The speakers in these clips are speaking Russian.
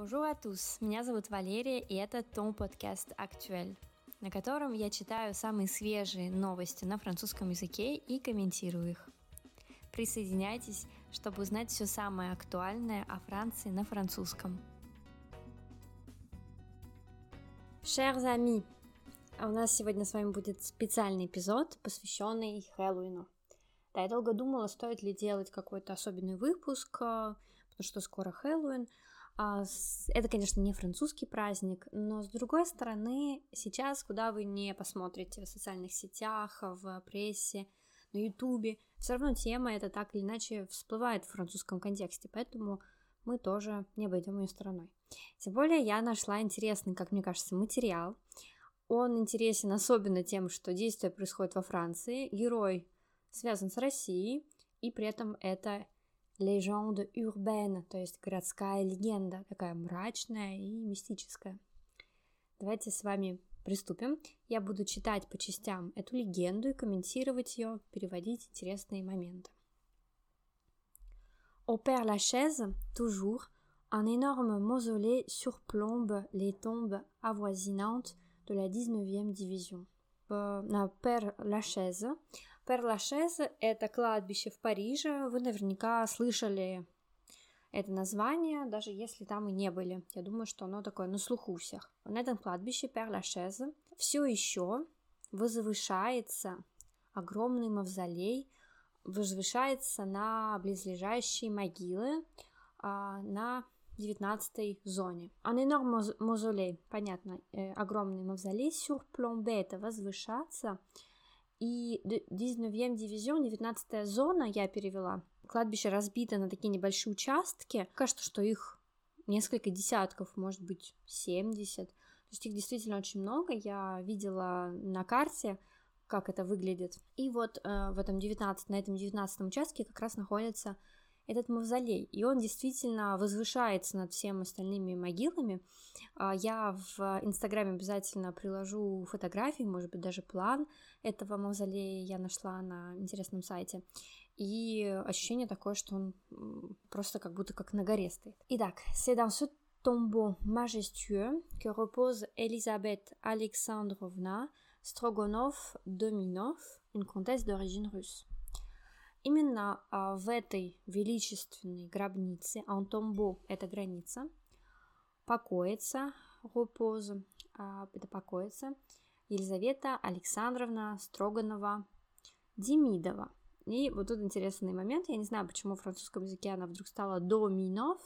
Bonjour à tous, меня зовут Валерия, и это Том подкаст «Актуэль», на котором я читаю самые свежие новости на французском языке и комментирую их. Присоединяйтесь, чтобы узнать все самое актуальное о Франции на французском. Chers amis, а у нас сегодня с вами будет специальный эпизод, посвященный Хэллоуину. Да, я долго думала, стоит ли делать какой-то особенный выпуск, а, потому что скоро Хэллоуин, это, конечно, не французский праздник, но с другой стороны, сейчас, куда вы не посмотрите в социальных сетях, в прессе, на ютубе, все равно тема эта так или иначе всплывает в французском контексте, поэтому мы тоже не обойдем ее стороной. Тем более я нашла интересный, как мне кажется, материал. Он интересен особенно тем, что действие происходит во Франции, герой связан с Россией, и при этом это легенда урбана, то есть городская легенда, такая мрачная и мистическая. Давайте с вами приступим. Я буду читать по частям эту легенду и комментировать ее, переводить интересные моменты. Au Père Lachaise, toujours, un énorme mausolée surplombe les tombes avoisinantes de la 19e division. На Père Lachaise Перлашез — это кладбище в Париже. Вы наверняка слышали это название, даже если там и не были. Я думаю, что оно такое на слуху у всех. На этом кладбище Перлашез все еще возвышается огромный мавзолей, возвышается на близлежащие могилы а, на 19 зоне. Un énorme mausolée, понятно, э, огромный мавзолей, surplombé — это возвышаться, и 19 дивизион, 19 зона я перевела. Кладбище разбито на такие небольшие участки. Кажется, что их несколько десятков, может быть, 70. То есть их действительно очень много. Я видела на карте, как это выглядит. И вот э, в этом 19, на этом 19 участке как раз находится этот мавзолей, и он действительно возвышается над всеми остальными могилами. А, я в Инстаграме обязательно приложу фотографии, может быть, даже план этого мавзолея я нашла на интересном сайте. И ощущение такое, что он просто как будто как на горе стоит. Итак, c'est dans ce tombeau majestueux que repose Elisabeth Alexandrovna Strogonov-Dominov, une comtesse d'origine russe. Именно а, в этой величественной гробнице, Антомбо – это граница, покоится, репоз, а, это покоится, Елизавета Александровна Строганова Демидова. И вот тут интересный момент, я не знаю, почему в французском языке она вдруг стала Доминов,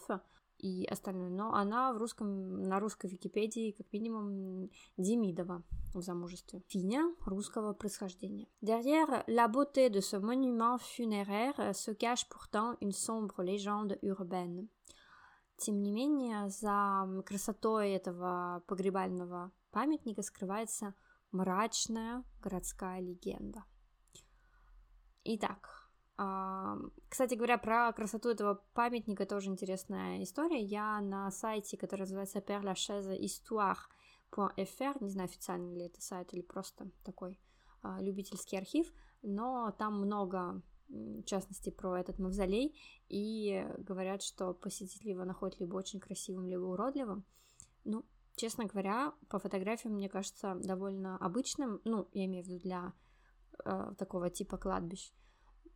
и остальное. Но она в русском, на русской Википедии как минимум Демидова в замужестве. Финя русского происхождения. Derrière la beauté de ce monument funéraire se cache pourtant une sombre légende urbaine. Тем не менее, за красотой этого погребального памятника скрывается мрачная городская легенда. Итак, кстати говоря, про красоту этого памятника тоже интересная история. Я на сайте, который называется Père Lachaise Histoire.fr, не знаю, официальный ли это сайт или просто такой а, любительский архив, но там много в частности, про этот мавзолей, и говорят, что посетители его находят либо очень красивым, либо уродливым. Ну, честно говоря, по фотографиям, мне кажется, довольно обычным, ну, я имею в виду для э, такого типа кладбищ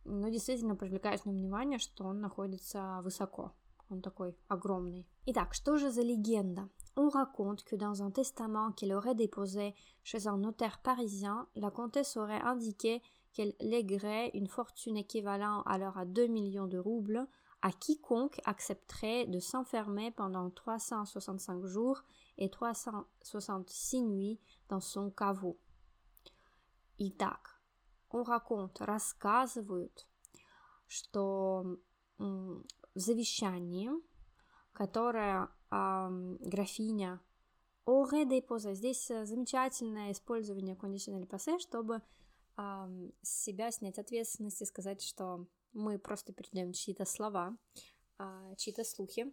но действительно привлекает мне внимание, что он находится высоко. Он такой огромный. Итак, что же за легенда? On raconte que dans un testament qu'elle aurait déposé chez un notaire parisien, la comtesse aurait indiqué qu'elle léguerait une fortune équivalente alors à 2 millions de roubles à quiconque accepterait de s'enfermer pendant 365 jours et 366 nuits dans son caveau. Итак, он raconte, рассказывают, что в завещании, которое э, графиня aurait déposé, здесь замечательное использование conditionnel passé, чтобы э, с себя снять ответственность и сказать, что мы просто передаем чьи-то слова, э, чьи-то слухи.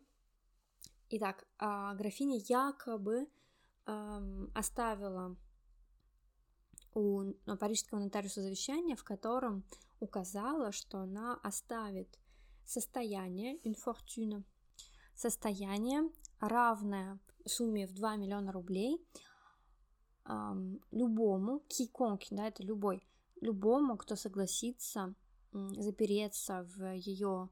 Итак, э, графиня якобы э, оставила у парижского нотариуса завещание, в котором указала, что она оставит состояние, une fortune, состояние равная сумме в 2 миллиона рублей любому, киконки, да, это любой, любому, кто согласится запереться в ее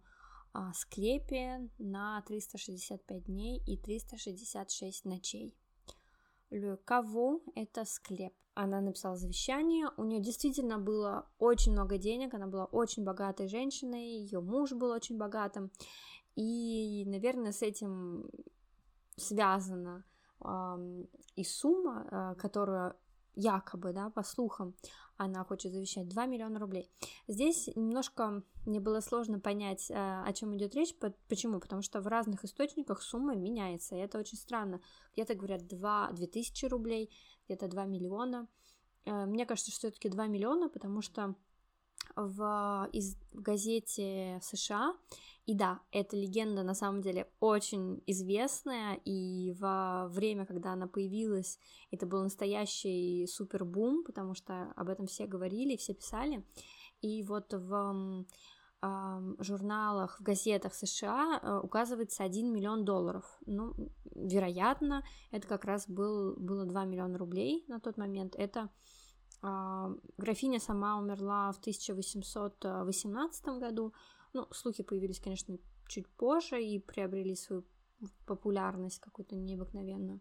а, склепе на 365 дней и 366 ночей. Le кого? Это склеп. Она написала завещание, у нее действительно было очень много денег, она была очень богатой женщиной, ее муж был очень богатым, и, наверное, с этим связана э, и сумма, э, которую якобы, да, по слухам, она хочет завещать 2 миллиона рублей. Здесь немножко мне было сложно понять, э, о чем идет речь. Почему? Потому что в разных источниках сумма меняется, и это очень странно. Где-то говорят 2, 2000 рублей, где-то 2 миллиона. Э, мне кажется, что все-таки 2 миллиона, потому что в, из, в газете США и да, эта легенда на самом деле очень известная, и во время, когда она появилась, это был настоящий супер бум, потому что об этом все говорили, все писали. И вот в э, журналах, в газетах США э, указывается 1 миллион долларов. Ну, вероятно, это как раз был, было 2 миллиона рублей на тот момент. Это э, графиня сама умерла в 1818 году, ну, слухи появились, конечно, чуть позже и приобрели свою популярность какую-то необыкновенную.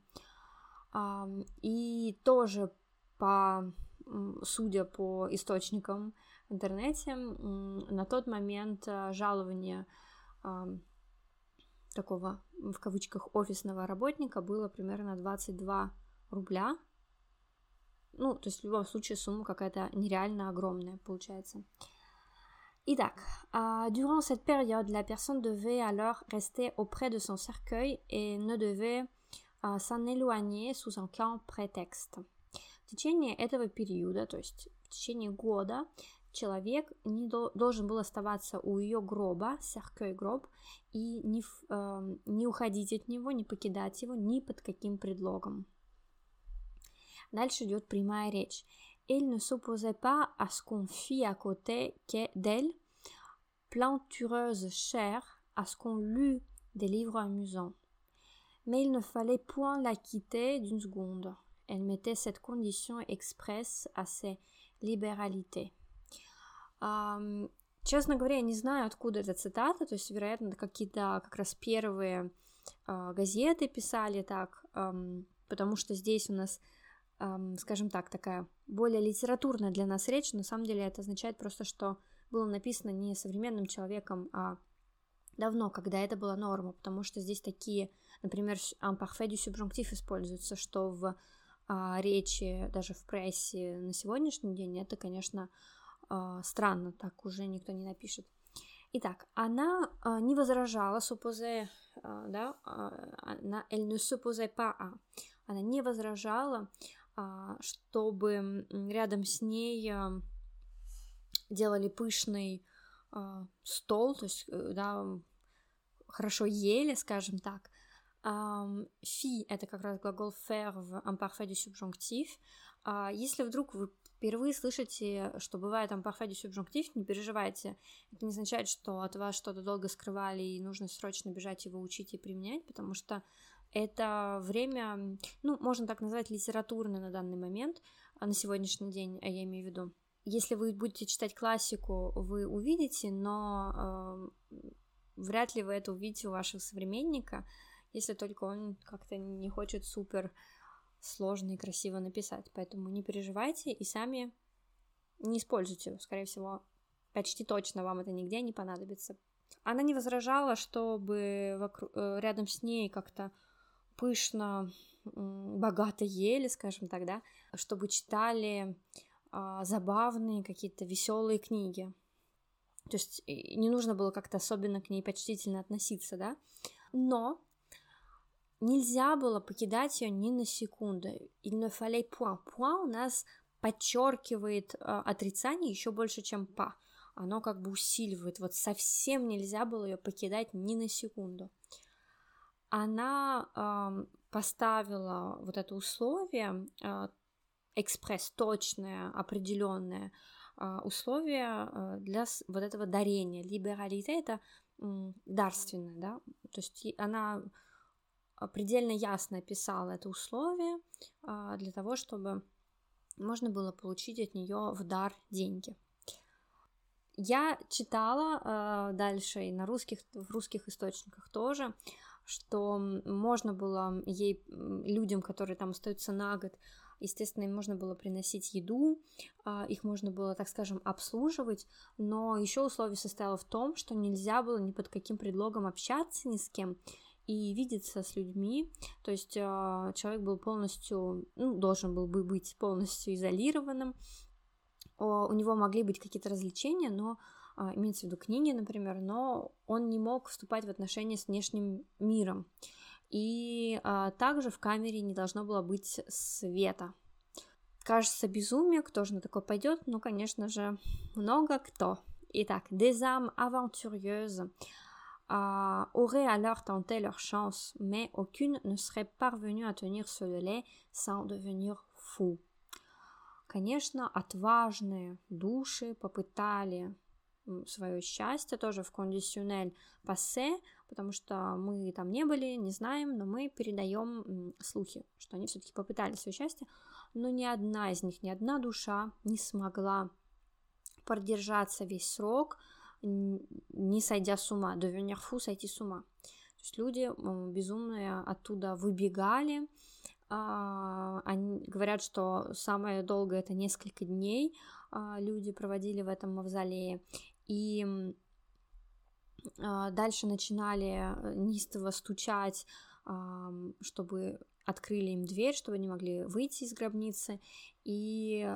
И тоже по судя по источникам в интернете, на тот момент а, жалование такого, в кавычках, офисного работника было примерно 22 рубля. Ну, то есть в любом случае сумма какая-то нереально огромная получается. Итак, euh, durant cette période, la personne devait alors rester auprès de son cercueil et не devait euh, s'en éloigner sous aucun prétexte. В течение этого периода, то есть в течение года, человек не до, должен был оставаться у ее гроба, cercueil гроб, и не, э, не уходить от него, не покидать его ни под каким предлогом. Дальше идет прямая речь. Il ne s'opposait pas à ce qu'on fit à côté d'elle, plantureuse chère à ce qu'on lut des livres amusants. Mais il ne fallait point la quitter d'une seconde. Elle mettait cette condition expresse à ses libéralités. Um, честно говоря, я не знаю, откуда эта цитата, то есть, вероятно, какие-то как раз первые uh, газеты писали так, um, потому что здесь у нас скажем так, такая более литературная для нас речь, на самом деле это означает просто, что было написано не современным человеком, а давно, когда это была норма, потому что здесь такие, например, imparfait du subjonctif используются, что в а, речи, даже в прессе на сегодняшний день, это, конечно, а, странно, так уже никто не напишет. Итак, она а, не возражала, supposé, а, да, а, она, elle ne supposait pas она не возражала а, чтобы рядом с ней а, делали пышный а, стол, то есть, э, да, хорошо ели, скажем так. Фи — это как раз глагол faire в imparfait du subjonctif. Если вдруг вы впервые слышите, что бывает imparfait du subjonctif, не переживайте. Это не означает, что от вас что-то долго скрывали и нужно срочно бежать его учить и применять, потому что это время, ну, можно так назвать, литературное на данный момент, а на сегодняшний день, а я имею в виду. Если вы будете читать классику, вы увидите, но э, вряд ли вы это увидите у вашего современника, если только он как-то не хочет супер сложно и красиво написать. Поэтому не переживайте и сами не используйте. Скорее всего, почти точно вам это нигде не понадобится. Она не возражала, чтобы вокруг, э, рядом с ней как-то пышно, богато ели, скажем так, да, чтобы читали а, забавные какие-то веселые книги. То есть не нужно было как-то особенно к ней почтительно относиться, да. Но нельзя было покидать ее ни на секунду. Il ne fallait point. Point у нас подчеркивает э, отрицание еще больше, чем па. Оно как бы усиливает. Вот совсем нельзя было ее покидать ни на секунду она поставила вот это условие, э, экспресс, точное, определенное э, условие э, для вот этого дарения. Либералите это дарственное, да, то есть она предельно ясно описал это условие а, для того, чтобы можно было получить от нее в дар деньги. Я читала э, дальше и на русских, в русских источниках тоже, что можно было ей, людям, которые там остаются на год, естественно, им можно было приносить еду, э, их можно было, так скажем, обслуживать, но еще условие состояло в том, что нельзя было ни под каким предлогом общаться ни с кем, и видеться с людьми, то есть э, человек был полностью, ну, должен был бы быть полностью изолированным, у него могли быть какие-то развлечения, но а, имеется в виду книги, например, но он не мог вступать в отношения с внешним миром. И а, также в камере не должно было быть света. Кажется, безумие, кто же на такое пойдет? Ну, конечно же, много кто. Итак, des âmes aventureuses euh, auraient alors tenté leur chance, mais aucune ne serait parvenue à tenir ce délai sans devenir fou. Конечно, отважные души попытали свое счастье тоже в кондиционель пассе, потому что мы там не были, не знаем, но мы передаем слухи, что они все-таки попытали свое счастье, но ни одна из них, ни одна душа не смогла продержаться весь срок, не сойдя с ума, до фу сойти с ума. То есть люди безумные оттуда выбегали, а, они говорят, что самое долгое это несколько дней а, люди проводили в этом мавзолее. И а, дальше начинали э, неистово стучать, чтобы открыли им дверь, чтобы они могли выйти из гробницы, и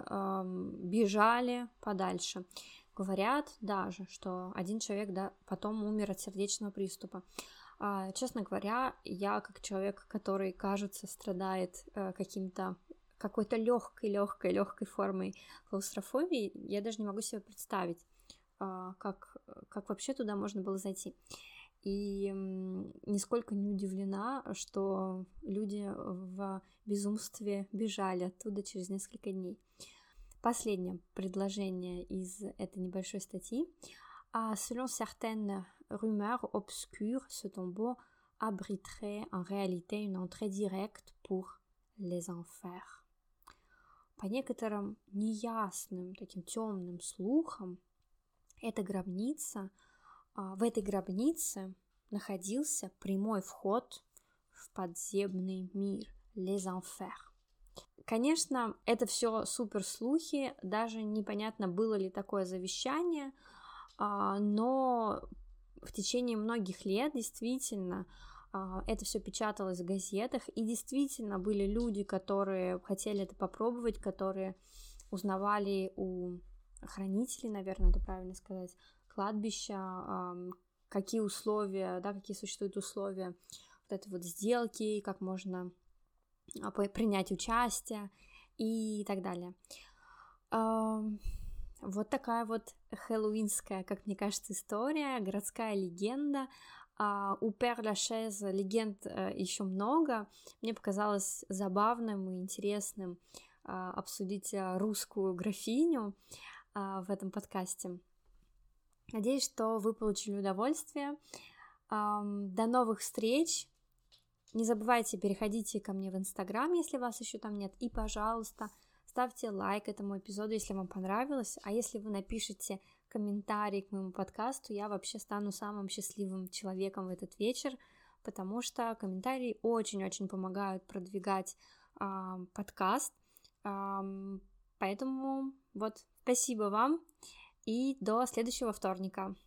бежали подальше. Говорят даже, что один человек да, потом умер от сердечного приступа. А, честно говоря, я как человек, который, кажется, страдает э, каким-то какой-то легкой, легкой, легкой формой клаустрофобии, я даже не могу себе представить, как, как вообще туда можно было зайти. И нисколько не удивлена, что люди в безумстве бежали оттуда через несколько дней. Последнее предложение из этой небольшой статьи. А selon certaines rumeur obscure, ce tombeau abriterait en réalité une entrée directe pour les enfers. По некоторым неясным, таким темным слухам, эта гробница, в этой гробнице находился прямой вход в подземный мир, les enfers. Конечно, это все супер слухи, даже непонятно, было ли такое завещание, но в течение многих лет действительно а, это все печаталось в газетах, и действительно были люди, которые хотели это попробовать, которые узнавали у хранителей, наверное, это правильно сказать, кладбища, какие условия, да, какие существуют условия вот этой вот сделки, как можно а, принять участие и так далее. Вот такая вот хэллоуинская, как мне кажется, история, городская легенда. Uh, у Пер Лашез легенд э, еще много. Мне показалось забавным и интересным uh, обсудить русскую графиню в этом подкасте. Надеюсь, что вы получили удовольствие. До новых встреч! Не забывайте, переходите ко мне в Инстаграм, если вас еще там нет. И, пожалуйста, ставьте лайк этому эпизоду, если вам понравилось, а если вы напишите комментарий к моему подкасту, я вообще стану самым счастливым человеком в этот вечер, потому что комментарии очень-очень помогают продвигать э, подкаст, э, поэтому вот спасибо вам и до следующего вторника.